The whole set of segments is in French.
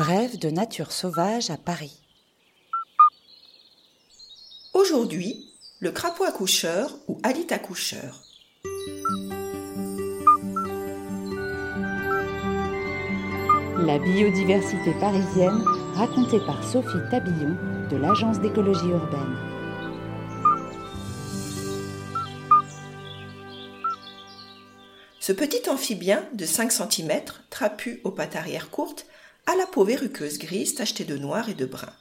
Brève de nature sauvage à Paris. Aujourd'hui, le crapaud accoucheur ou alit accoucheur. La biodiversité parisienne racontée par Sophie Tabillon de l'Agence d'écologie urbaine. Ce petit amphibien de 5 cm, trapu aux pattes arrière courtes, a la peau verruqueuse grise tachetée de noir et de brun.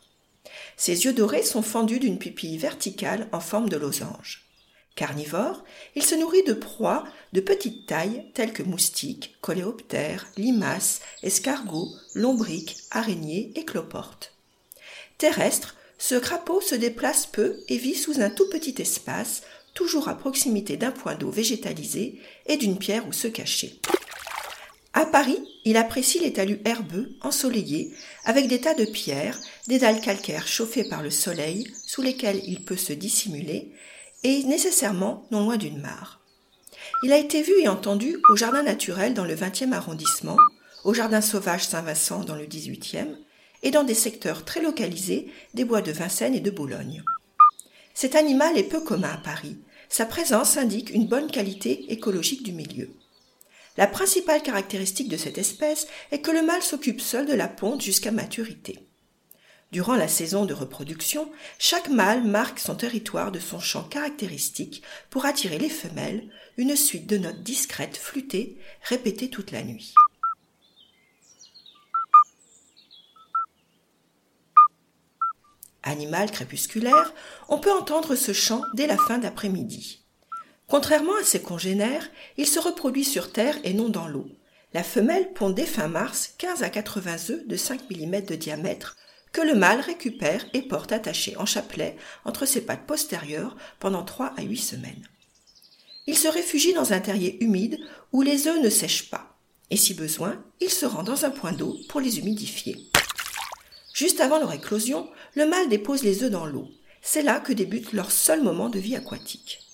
Ses yeux dorés sont fendus d'une pupille verticale en forme de losange. Carnivore, il se nourrit de proies de petite taille telles que moustiques, coléoptères, limaces, escargots, lombriques, araignées et cloportes. Terrestre, ce crapaud se déplace peu et vit sous un tout petit espace, toujours à proximité d'un point d'eau végétalisé et d'une pierre où se cacher. À Paris, il apprécie les talus herbeux, ensoleillés, avec des tas de pierres, des dalles calcaires chauffées par le soleil, sous lesquelles il peut se dissimuler, et nécessairement non loin d'une mare. Il a été vu et entendu au jardin naturel dans le 20e arrondissement, au jardin sauvage Saint-Vincent dans le 18e, et dans des secteurs très localisés des bois de Vincennes et de Boulogne. Cet animal est peu commun à Paris. Sa présence indique une bonne qualité écologique du milieu. La principale caractéristique de cette espèce est que le mâle s'occupe seul de la ponte jusqu'à maturité. Durant la saison de reproduction, chaque mâle marque son territoire de son chant caractéristique pour attirer les femelles, une suite de notes discrètes flûtées répétées toute la nuit. Animal crépusculaire, on peut entendre ce chant dès la fin d'après-midi. Contrairement à ses congénères, il se reproduit sur terre et non dans l'eau. La femelle pond dès fin mars 15 à 80 œufs de 5 mm de diamètre que le mâle récupère et porte attachés en chapelet entre ses pattes postérieures pendant 3 à 8 semaines. Il se réfugie dans un terrier humide où les œufs ne sèchent pas, et si besoin, il se rend dans un point d'eau pour les humidifier. Juste avant leur éclosion, le mâle dépose les œufs dans l'eau. C'est là que débute leur seul moment de vie aquatique.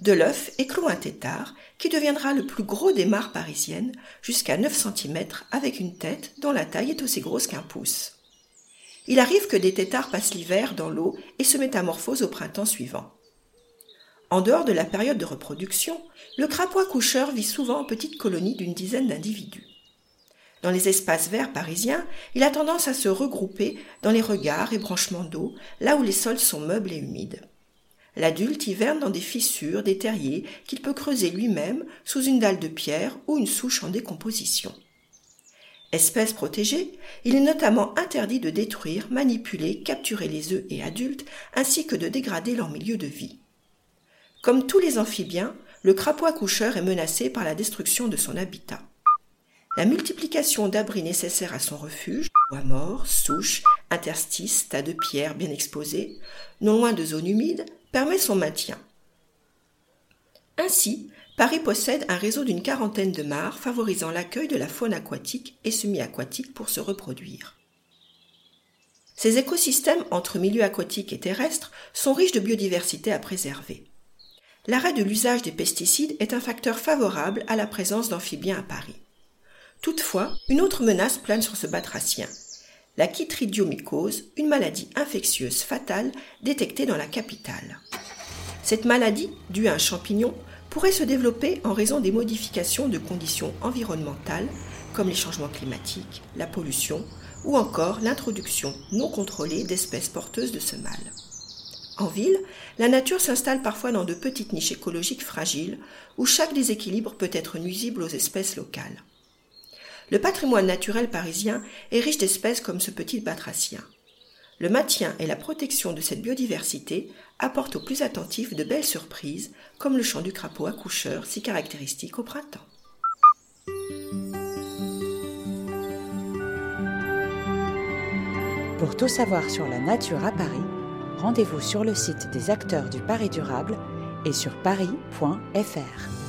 De l'œuf éclot un tétard qui deviendra le plus gros des mares parisiennes, jusqu'à 9 cm avec une tête dont la taille est aussi grosse qu'un pouce. Il arrive que des tétards passent l'hiver dans l'eau et se métamorphosent au printemps suivant. En dehors de la période de reproduction, le crapaud accoucheur vit souvent en petites colonies d'une dizaine d'individus. Dans les espaces verts parisiens, il a tendance à se regrouper dans les regards et branchements d'eau, là où les sols sont meubles et humides. L'adulte hiverne dans des fissures, des terriers qu'il peut creuser lui-même sous une dalle de pierre ou une souche en décomposition. Espèce protégée, il est notamment interdit de détruire, manipuler, capturer les œufs et adultes, ainsi que de dégrader leur milieu de vie. Comme tous les amphibiens, le crapaud accoucheur est menacé par la destruction de son habitat. La multiplication d'abris nécessaires à son refuge, bois morts, souches, interstices, tas de pierres bien exposés, non loin de zones humides, permet son maintien. Ainsi, Paris possède un réseau d'une quarantaine de mares favorisant l'accueil de la faune aquatique et semi-aquatique pour se reproduire. Ces écosystèmes entre milieu aquatique et terrestre sont riches de biodiversité à préserver. L'arrêt de l'usage des pesticides est un facteur favorable à la présence d'amphibiens à Paris. Toutefois, une autre menace plane sur ce batracien, la chytridiomycose, une maladie infectieuse fatale détectée dans la capitale. Cette maladie, due à un champignon, pourrait se développer en raison des modifications de conditions environnementales comme les changements climatiques, la pollution ou encore l'introduction non contrôlée d'espèces porteuses de ce mal. En ville, la nature s'installe parfois dans de petites niches écologiques fragiles où chaque déséquilibre peut être nuisible aux espèces locales. Le patrimoine naturel parisien est riche d'espèces comme ce petit batracien. Le maintien et la protection de cette biodiversité apportent aux plus attentifs de belles surprises, comme le chant du crapaud accoucheur si caractéristique au printemps. Pour tout savoir sur la nature à Paris, rendez-vous sur le site des acteurs du Paris durable et sur paris.fr.